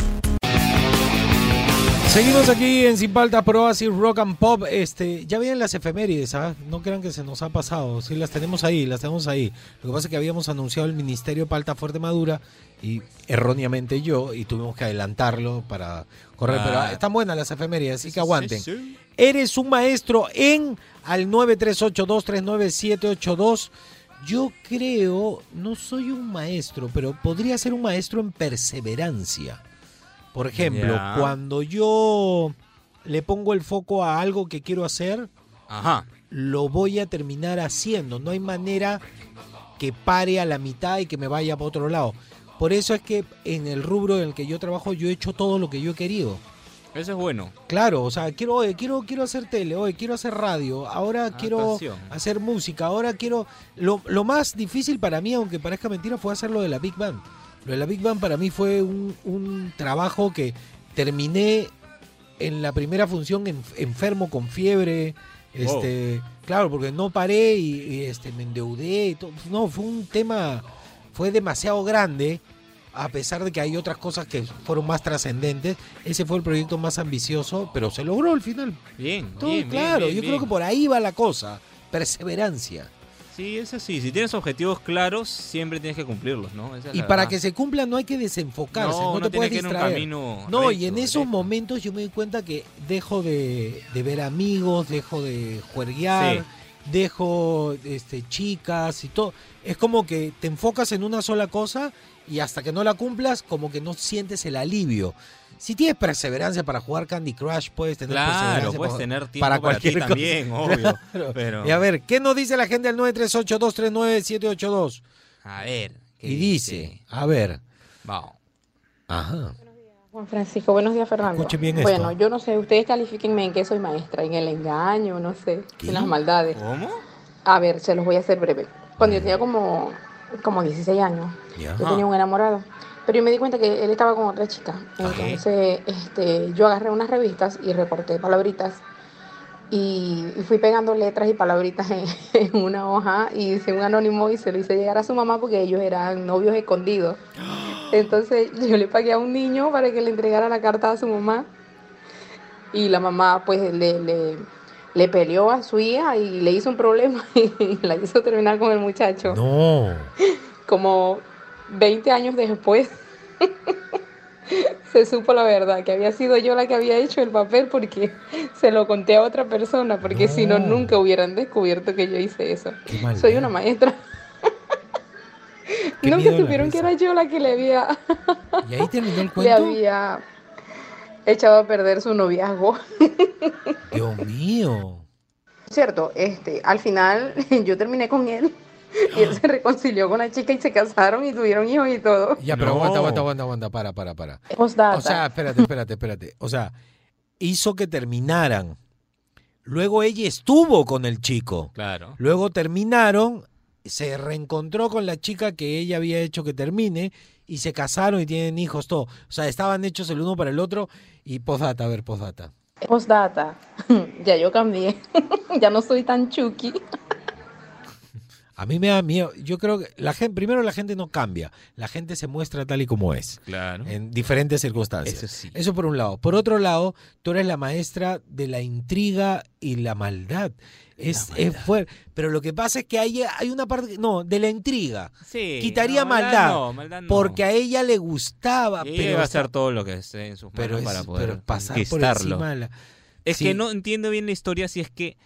Seguimos aquí en Sin Paltas Pro Así Rock and Pop. Este, ya vienen las efemérides, ¿ah? No crean que se nos ha pasado. Sí, las tenemos ahí, las tenemos ahí. Lo que pasa es que habíamos anunciado el Ministerio Palta Fuerte Madura y erróneamente yo y tuvimos que adelantarlo para correr. Pero Ah. están buenas las efemérides, así que aguanten. Sí, sí. Eres un maestro en al 938239782. Yo creo, no soy un maestro, pero podría ser un maestro en perseverancia. Por ejemplo, cuando yo le pongo el foco a algo que quiero hacer, Ajá. lo voy a terminar haciendo. No hay manera que pare a la mitad y que me vaya para otro lado. Por eso es que en el rubro en el que yo trabajo, yo he hecho todo lo que yo he querido. Eso es bueno. Claro, o sea, quiero, oye, quiero, quiero hacer tele, oye, quiero hacer radio, ahora quiero Actuación. hacer música, ahora quiero... Lo, lo más difícil para mí, aunque parezca mentira, fue hacer lo de la Big Band. Lo de la Big Band para mí fue un, un trabajo que terminé en la primera función en- enfermo con fiebre, este, claro, porque no paré y, y, este, me endeudé, y todo. no, fue un tema, fue demasiado grande, a pesar de que hay otras cosas que fueron más trascendentes, ese fue el proyecto más ambicioso, pero se logró al final. Bien, Todo bien, claro, bien, yo creo que por ahí va la cosa, perseverancia. Sí, es así. Si tienes objetivos claros, siempre tienes que cumplirlos, ¿no? Esa es Y para verdad. que se cumpla no hay que desenfocarse, No, no, no te puedes un distraer. no, y en esos momentos yo me di cuenta que dejo de, de ver amigos, dejo de juerguear, Sí. Dejo este, chicas y todo. Es como que te enfocas en una sola cosa y hasta que no la cumplas, como que no sientes el alivio. Si tienes perseverancia para jugar Candy Crush, puedes tener Claro, perseverancia puedes para- tener tiempo para ti cualquier cosa. también, obvio, Claro. pero- Y a ver, ¿qué nos dice la gente al 938-239-782? A ver. ¿qué Y dice, a ver. Vamos. Ajá. Juan Francisco, buenos días, Fernando. Escuche bien bueno, esto. yo no sé, ustedes califíquenme en qué soy maestra, en el engaño, no sé, en las maldades. ¿Cómo? A ver, se los voy a hacer breve. Cuando yo tenía como, como 16 años, yo tenía un enamorado, pero yo me di cuenta que él estaba con otra chica. Entonces, este, yo agarré unas revistas y recorté palabritas y, y fui pegando letras y palabritas en, en una hoja y hice un anónimo y se lo hice llegar a su mamá porque ellos eran novios escondidos. Entonces yo le pagué a un niño para que le entregara la carta a su mamá y la mamá pues le, le, le peleó a su hija y le hizo un problema y la hizo terminar con el muchacho. No. Como 20 años después se supo la verdad, que había sido yo la que había hecho el papel porque se lo conté a otra persona, porque si no, nunca hubieran descubierto que yo hice eso. Soy una maestra. Nunca supieron que era yo la que le había, Y ahí terminó el le había echado a perder su noviazgo. Dios mío. Cierto, este, al final yo terminé con él y él se reconcilió con la chica y se casaron y tuvieron hijos y todo. Ya, pero aguanta, aguanta, aguanta, aguanta, para, para, para. Postdata. O sea, espérate, espérate, espérate. O sea, hizo que terminaran. Luego ella estuvo con el chico. Claro. Luego terminaron, se reencontró con la chica que ella había hecho que termine y se casaron y tienen hijos, todo. O sea, estaban hechos el uno para el otro y postdata, a ver, postdata. Postdata. ya yo cambié. ya no soy tan chuki. A mí me da miedo. Yo creo que la gente, primero la gente no cambia, la gente se muestra tal y como es. Claro. En diferentes circunstancias. Eso sí. Eso por un lado. Por otro lado, tú eres la maestra de la intriga y la maldad. Es, es fuerte. Pero lo que pasa es que hay, hay una parte. No, de la intriga. Sí, Quitaría no, maldad. no, maldad no. Porque a ella le gustaba. Y ella pero va a hacer todo lo que esté en sus manos pero es- para poder pero pasar por encima de la- Es Sí. que no entiendo bien la historia si es que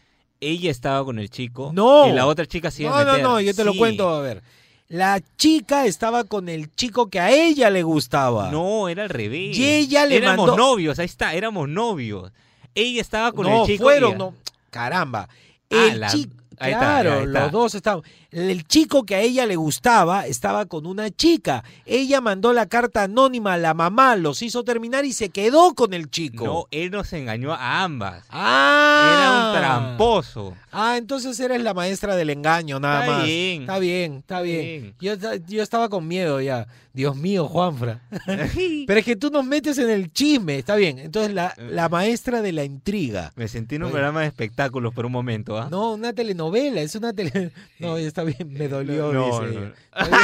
ella estaba con el chico No. y la otra chica se iba No, a no, meter. no, yo te lo cuento, a ver. La chica estaba con el chico que a ella le gustaba. No, era al revés. Y ella le éramos mandó- novios, ahí está, éramos novios. Ella estaba con no, el chico. fueron, y- no. Caramba. Ah, El la- chico, ahí está, claro, ahí está. los dos estaban. El chico que a ella le gustaba estaba con una chica. Ella mandó la carta anónima a la mamá, los hizo terminar y se quedó con el chico. No, él nos engañó a ambas. Ah. Era un tramposo. Ah, entonces eres la maestra del engaño, nada Está más. bien. Está bien, está bien. Yo, yo estaba con miedo ya. Dios mío, Juanfra. Pero es que tú nos metes en el chisme, está bien. Entonces, la, la maestra de la intriga. Me sentí en un Oye. programa de espectáculos por un momento, ¿ah? No, una telenovela, es una tele... No, está bien, me dolió. No, no, no. Está, bien,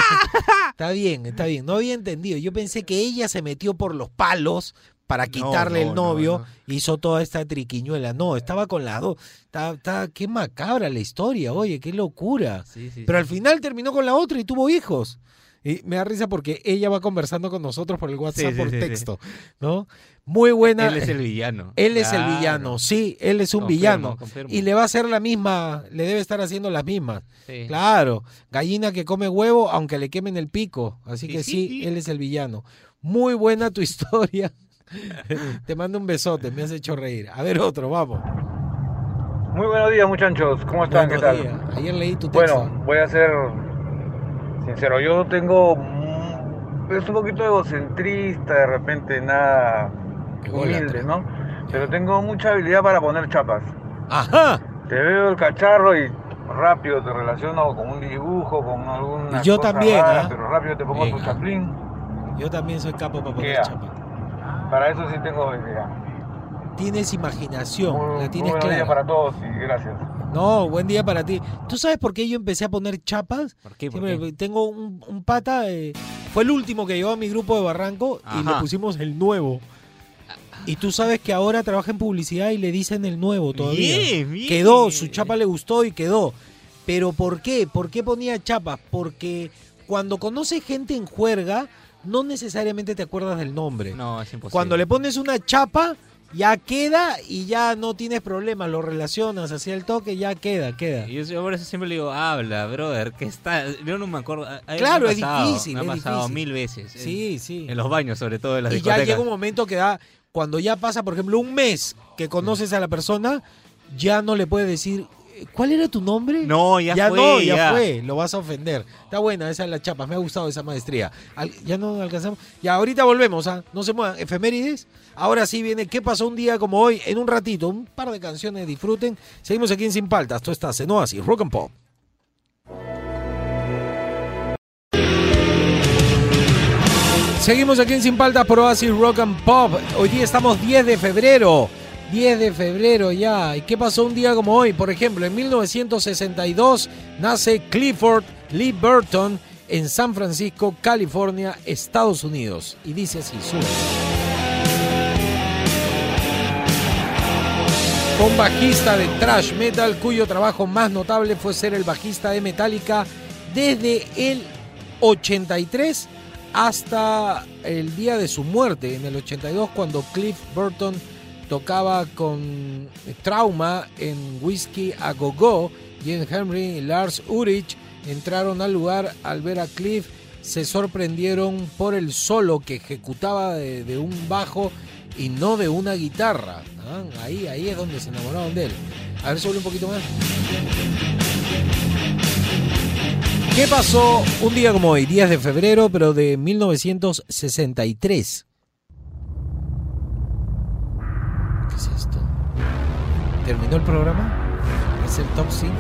está bien, está bien. No había entendido. Yo pensé que ella se metió por los palos para quitarle el no, novio. no. Hizo toda esta triquiñuela. No, estaba con las dos. Está, está, qué macabra la historia, oye, qué locura. Sí, sí, Pero sí. al final terminó con la otra y tuvo hijos. Y me da risa porque ella va conversando con nosotros por el WhatsApp, sí, por sí, sí. texto, ¿no? Muy buena. Él es el villano. Él es el villano, sí, él es un Confirmo, villano. confirmo. Y le va a hacer la misma, le debe estar haciendo las mismas. Sí. Claro, gallina que come huevo aunque le quemen el pico. Así que sí, Sí. él es el villano. Muy buena tu historia. Te mando un besote, me has hecho reír. A ver otro, vamos. Muy buenos días muchachos, ¿cómo están? Buenos ¿Qué tal? días. Ayer leí tu texto. Bueno, voy a ser sincero, yo tengo es un poquito egocentrista, de repente nada humilde, ¿no? Pero tengo mucha habilidad para poner chapas. Ajá. Te veo el cacharro y rápido te relaciono con un dibujo, con alguna Y yo cosa también, rara, ¿ah? pero rápido te pongo tu chaplín. Yo también soy capo para poner Yeah. chapa. Para eso sí tengo habilidad. Tienes imaginación, Muy, la tienes clara. para todos y gracias. No, buen día para ti. ¿Tú sabes por qué yo empecé a poner chapas? ¿Por qué? ¿Por Siempre Tengo un, un pata, eh, fue el último que llevó a mi grupo de Barranco y le pusimos el nuevo. Y tú sabes que ahora trabaja en publicidad y le dicen el nuevo todavía. Bien, bien. Quedó, su chapa le gustó y quedó. Pero ¿por qué? ¿Por qué ponía chapas? Porque cuando conoces gente en juerga, no necesariamente te acuerdas del nombre. No, es imposible. Cuando le pones una chapa, ya queda y ya no tienes problemas, lo relacionas hacia el toque, ya queda, queda. Y yo, por eso siempre le digo, habla, brother, que está... Yo no me acuerdo. Claro, me ha es difícil, Me ha pasado difícil. mil veces. Sí, en, sí. En los baños, sobre todo, en las Y ya llega un momento que da, cuando ya pasa, por ejemplo, un mes que conoces a la persona, ya no le puedes decir, ¿cuál era tu nombre? No, ya fue, no, ya, ya. fue, lo vas a ofender. Está buena esa es la chapa, me ha gustado esa maestría. Al- ya no alcanzamos. Ya ahorita volvemos, ¿ah? No se muevan. Efemérides. Ahora sí viene ¿Qué pasó un día como hoy? En un ratito, un par de canciones, disfruten. Seguimos aquí en Sin Paltas. Tú estás en Oasis, Rock and Pop. Seguimos aquí en Sin Paltas por Oasis Rock and Pop. Hoy día estamos 10 de febrero. 10 de febrero ya. ¿Y qué pasó un día como hoy? Por ejemplo, en 1962 nace Clifford Lee Burton en San Francisco, California, Estados Unidos. Y dice así, sube. Con bajista de thrash metal cuyo trabajo más notable fue ser el bajista de Metallica desde el 83 hasta el día de su muerte, en el 82, cuando Cliff Burton tocaba con Trauma en Whiskey a Go Go. Jim Henry y Lars Ulrich entraron al lugar al ver a Cliff. Se sorprendieron por el solo que ejecutaba de, un bajo y no de una guitarra. Ah, Ahí, ahí es donde se enamoraron de él. A ver, sube un poquito más. ¿Qué pasó un día como hoy, 10 de febrero, pero de 1963? ¿Qué es esto? ¿Terminó el programa? ¿Es el top 5?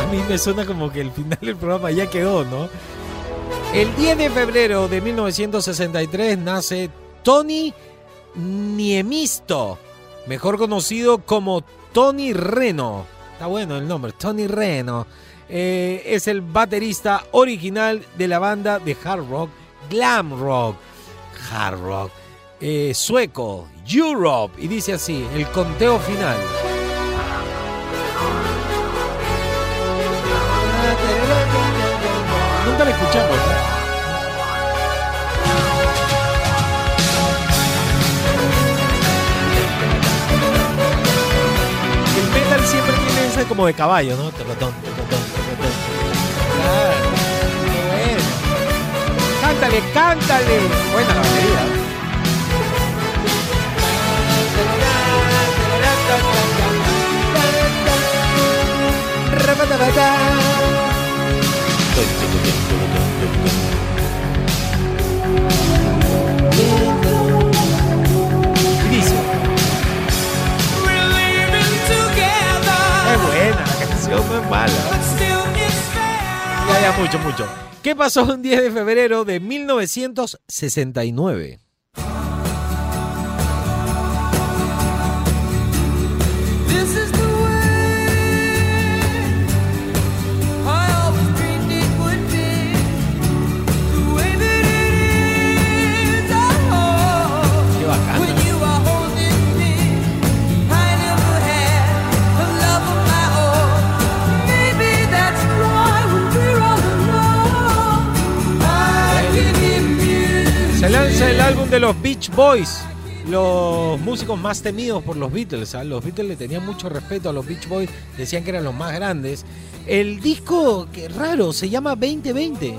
A mí me suena como que el final del programa ya quedó, ¿no? El 10 de febrero de 1963 nace Tony Niemisto, mejor conocido como Tony Reno. Está bueno el nombre, Tony Reno. Eh, es el baterista original de la banda de hard rock, glam rock, hard rock, eh, sueco, Europe. Y dice así, el conteo final. Nunca la escuchamos. ¿no? Como de caballo, ¿no? Tocotón, tocotón, tocotón. Claro, bueno. Cántale, cántale. Buena la batería. Canción no es mala. Ya, ya, mucho, mucho. ¿Qué pasó un 10 de febrero de 1969? Álbum de los Beach Boys, los músicos más temidos por los Beatles. ¿ah? Los Beatles le tenían mucho respeto a los Beach Boys, decían que eran los más grandes. El disco, qué raro, se llama 2020.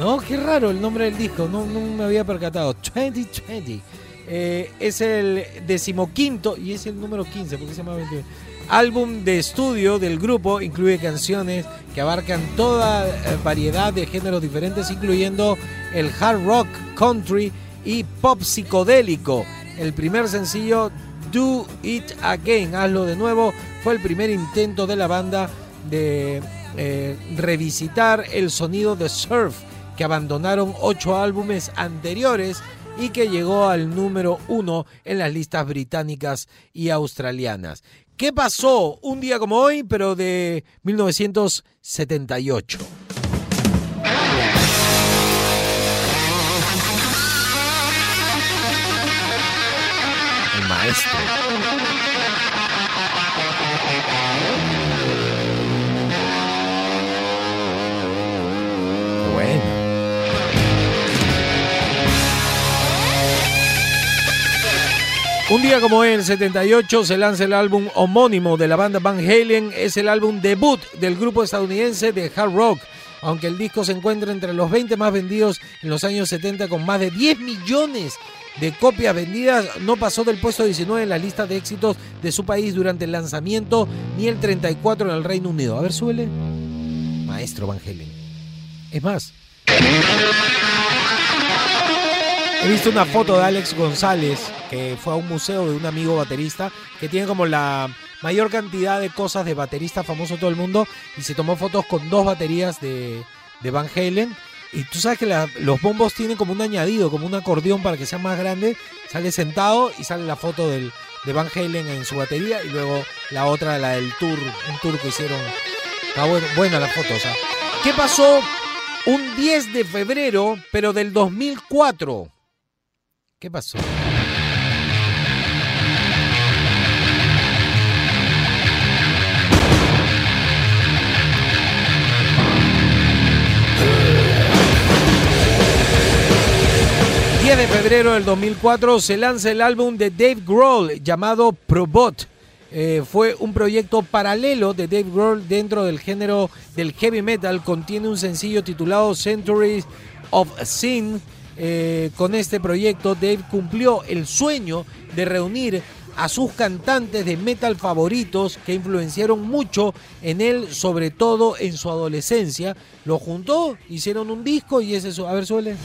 No, qué raro el nombre del disco, no, no me había percatado. 2020. Eh, es el decimoquinto y es el número 15, porque se llama 2020. Álbum de estudio del grupo incluye canciones que abarcan toda eh, variedad de géneros diferentes, incluyendo el hard rock, country y pop psicodélico. El primer sencillo, Do It Again, hazlo de nuevo, fue el primer intento de la banda de eh, revisitar el sonido de surf que abandonaron ocho álbumes anteriores y que llegó al número uno en las listas británicas y australianas. ¿Qué pasó un día como hoy, pero de 1978? El maestro. Un día como en el 78, se lanza el álbum homónimo de la banda Van Halen. Es el álbum debut del grupo estadounidense de hard rock. Aunque el disco se encuentra entre los 20 más vendidos en los años 70 con más de 10 millones de copias vendidas, no pasó del puesto 19 en la lista de éxitos de su país durante el lanzamiento ni el 34 en el Reino Unido. A ver, suele. Maestro Van Halen. Es más, He visto una foto de Alex González, que fue a un museo de un amigo baterista, que tiene como la mayor cantidad de cosas de baterista famoso de todo el mundo, y se tomó fotos con dos baterías de, de Van Halen. Y tú sabes que los bombos tienen como un añadido, como un acordeón para que sea más grande. Sale sentado y sale la foto del, de Van Halen en su batería, y luego la otra, la del tour, un tour que hicieron. Está bueno- buena la foto, o. ¿Qué pasó un 10 de febrero, pero del 2004? ¿Qué pasó? ...10 de febrero del 2004 se lanza el álbum de Dave Grohl llamado Probot. Eh, fue un proyecto paralelo de Dave Grohl dentro del género del heavy metal. Contiene un sencillo titulado Centuries of Sin. Eh, con este proyecto, Dave cumplió el sueño de reunir a sus cantantes de metal favoritos que influenciaron mucho en él, sobre todo en su adolescencia. Lo juntó, hicieron un disco y ese es su. A ver, suele.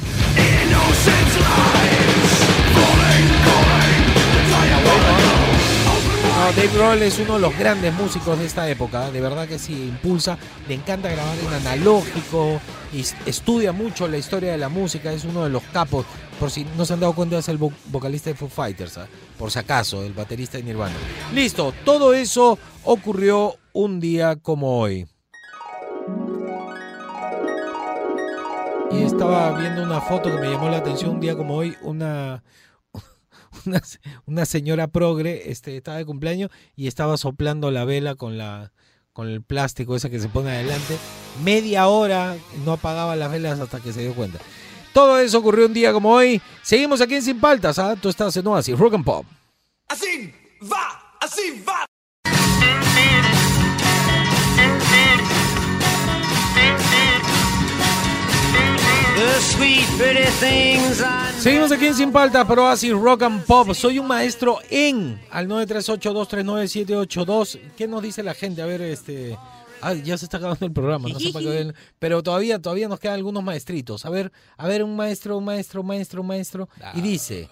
Dave Grohl es uno de los grandes músicos de esta época, de verdad que sí, impulsa, le encanta grabar en analógico y estudia mucho la historia de la música, es uno de los capos. Por si no se han dado cuenta, es el vo- vocalista de Foo Fighters, ¿ah? por si acaso, el baterista de Nirvana. Listo, todo eso ocurrió un día como hoy. Y estaba viendo una foto que me llamó la atención un día como hoy, una, una, una señora progre este, estaba de cumpleaños y estaba soplando la vela con la con el plástico ese que se pone adelante. Media hora no apagaba las velas hasta que se dio cuenta. Todo eso ocurrió un día como hoy. Seguimos aquí en Sin Paltas, ¿ah? Tú estás en Oasis, Rock and Pop. Así va, así va. Seguimos aquí en Sin Paltas, pero así Rock and Pop. Soy un maestro en al 938-239-782. ¿Qué nos dice la gente? A ver, este. Ah, ya se está acabando el programa, no sé para qué ven, pero todavía, todavía nos quedan algunos maestritos. A ver, a ver, un maestro, un maestro, un maestro, un maestro. Y dice.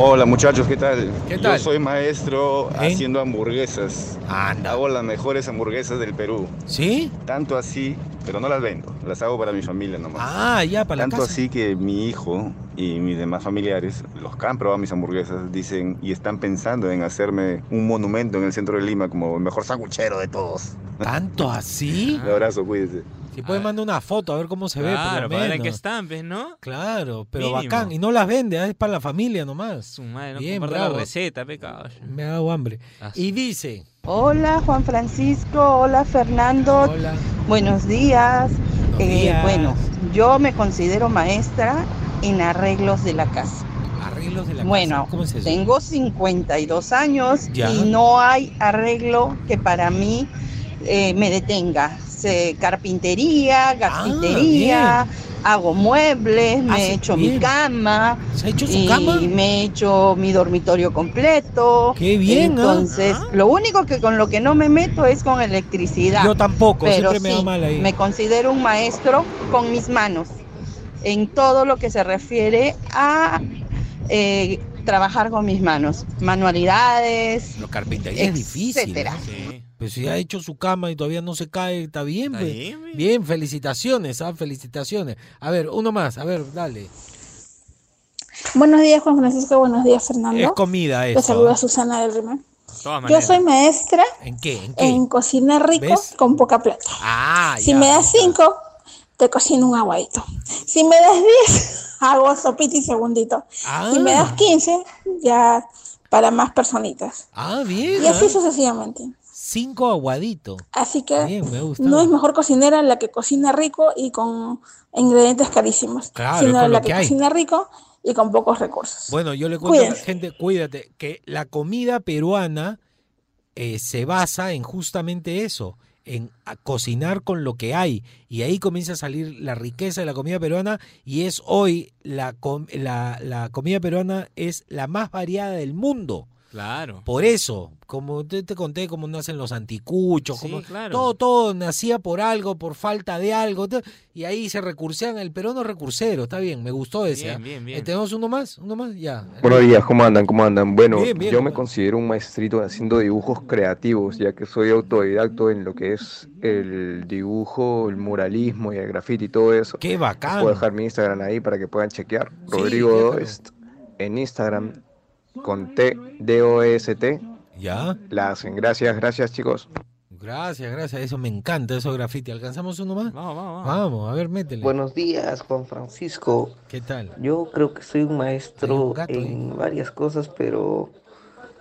Hola muchachos, ¿qué tal? ¿Qué tal? Yo soy maestro ¿Eh? haciendo hamburguesas. Hago las mejores hamburguesas del Perú. ¿Sí? Tanto así, pero no las vendo, las hago para mi familia nomás. Ah, ya, para la Tanto casa. así que mi hijo y mis demás familiares, los que han probado mis hamburguesas, dicen y están pensando en hacerme un monumento en el centro de Lima como el mejor sanguchero de todos. ¿Tanto así? Un abrazo, cuídense. Si puede mandar una foto a ver cómo se ve. por lo para ver en qué menos. estampes, ¿no? Claro, pero Mínimo. bacán. Y no las vende, ah, es para la familia nomás. Su madre, no Bien, la receta, pecado. Me ha dado hambre. Ah, Y dice. Hola Juan Francisco, hola Fernando. Buenos días. Eh, días. Bueno, yo me considero maestra en arreglos de la casa. Arreglos de la Bueno, casa. ¿Cómo es tengo 52 años Ya. y no hay arreglo que para mí eh, me detenga. Sé carpintería, gasfitería, hago muebles, me Hace he hecho bien. mi cama. ¿Se ha hecho su y cama? me he hecho mi dormitorio completo. Qué bien, ¿ah? Entonces, lo único que con lo que no me meto es con electricidad. Yo tampoco, pero siempre me va sí, mal ahí. Me considero un maestro con mis manos en todo lo que se refiere a eh, trabajar con mis manos, manualidades, Lo carpintería es difícil. etcétera. Pero si ha hecho su cama y todavía no se cae, está bien. Está pues. bien, bien, felicitaciones, ¿ah? felicitaciones. A ver, uno más, a ver, dale. Buenos días, Juan Francisco. Buenos días, Fernando. Es comida Te esto. saluda ¿ah? Susana del Rima. todas Yo soy maestra ¿En qué? ¿En qué? en cocina rico ¿Ves? con poca plata. Ah, Si ya, me das cinco, te cocino un aguadito. Si me das diez, hago sopita y segundito. Ah. Si me das quince, ya para más personitas. Ah, bien. Y así ¿ah? sucesivamente. Cinco aguaditos. Así que Bien, me gusta. no es mejor cocinera la que cocina rico y con ingredientes carísimos, Claro, sino la que cocina rico y con pocos recursos. Bueno, yo le cuento a la gente, cuídate, que la comida peruana eh, se basa en justamente eso, en cocinar con lo que hay. Y ahí comienza a salir la riqueza de la comida peruana y es hoy la, com- la, la comida peruana es la más variada del mundo. Claro. Por eso, como te, te conté cómo nacen los anticuchos, Sí, como claro. todo, todo nacía por algo, por falta de algo, y ahí se recursean, el peruano recursero, está bien, me gustó ese. Bien, ¿ah? bien, bien. Eh, ¿Tenemos uno más? ¿Uno más? Ya. Buenos días, ¿cómo andan? ¿Cómo andan? Bueno, Bien, bien, yo me considero un maestrito haciendo dibujos creativos, ya que soy autodidacto en lo que es el dibujo, el muralismo y el grafiti y todo eso. ¡Qué Les bacán! Puedo dejar mi Instagram ahí para que puedan chequear. Sí, Rodrigo. Doest en Instagram con T, D-O-E-S-T. Ya. La hacen. Gracias, gracias chicos. Gracias, gracias, eso me encanta, eso graffiti. ¿Alcanzamos uno más? Vamos, vamos, Vamos, a ver, métele. Buenos días, Juan Francisco. ¿Qué tal? Yo creo que soy un maestro un gato en varias cosas, pero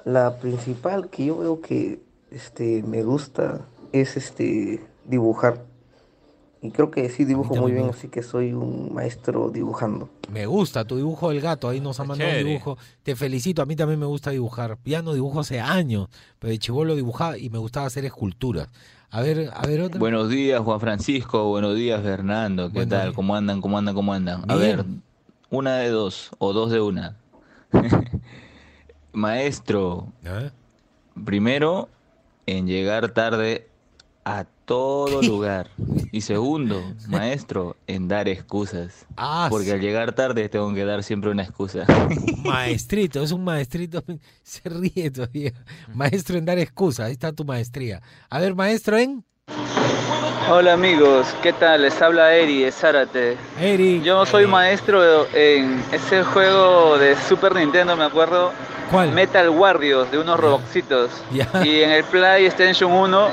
la principal que yo veo que este me gusta es este dibujar. Y creo que sí dibujo muy bien, así que soy un maestro dibujando. Me gusta tu dibujo del gato, ahí nos ha mandado un dibujo. Te felicito, a mí también me gusta dibujar. Ya no dibujo hace años, pero de chivolo dibujaba y me gustaba hacer esculturas. A ver, a ver otra. Buenos días, Juan Francisco. Buenos días, Fernando. ¿Qué tal? ¿Cómo andan? ¿Cómo andan? ¿Cómo andan? A ver, una de dos o dos de una. Maestro, primero, en llegar tarde a todo lugar. Y segundo, maestro, en dar excusas. Ah, Porque al llegar tarde tengo que dar siempre una excusa. Maestrito, es un maestrito. Se ríe todavía. Maestro en dar excusas, ahí está tu maestría. A ver, maestro en. Hola amigos, ¿qué tal? Les habla Eri de Zárate. Eri. Yo soy maestro en ese juego de Super Nintendo, me acuerdo. ¿Cuál? Metal Warriors, de unos robotcitos. Ya. Y en el PlayStation 1,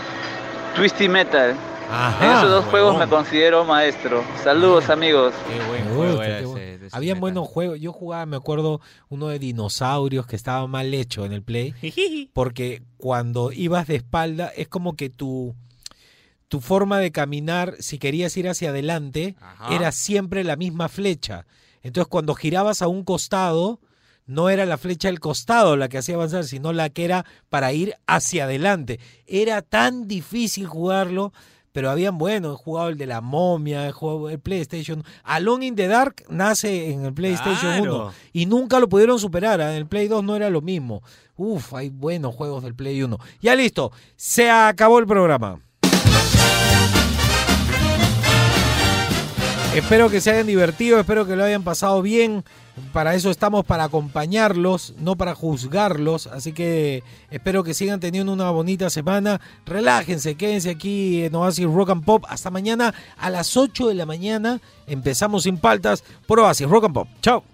Twisty Metal. Ajá. en esos dos Huevón. juegos me considero maestro. Saludos amigos. Me gusta, qué bueno. Habían buenos juegos. Yo jugaba, me acuerdo, uno de dinosaurios que estaba mal hecho en el Play. Porque cuando ibas de espalda, es como que tu, tu forma de caminar, si querías ir hacia adelante, era siempre la misma flecha. Entonces, cuando girabas a un costado, no era la flecha del costado la que hacía avanzar, sino la que era para ir hacia adelante. Era tan difícil jugarlo, pero habían, bueno, he jugado el de la momia, he jugado el PlayStation. Alone in the Dark nace en el PlayStation Claro. 1 y nunca lo pudieron superar. ¿ah? En el Play 2 no era lo mismo. Uf, hay buenos juegos del Play 1. Ya listo, se acabó el programa. Espero que se hayan divertido, espero que lo hayan pasado bien. Para eso estamos, para acompañarlos, no para juzgarlos. Así que espero que sigan teniendo una bonita semana. Relájense, quédense aquí en Oasis Rock and Pop. Hasta mañana a las 8 de la mañana. Empezamos sin paltas por Oasis Rock and Pop. Chao.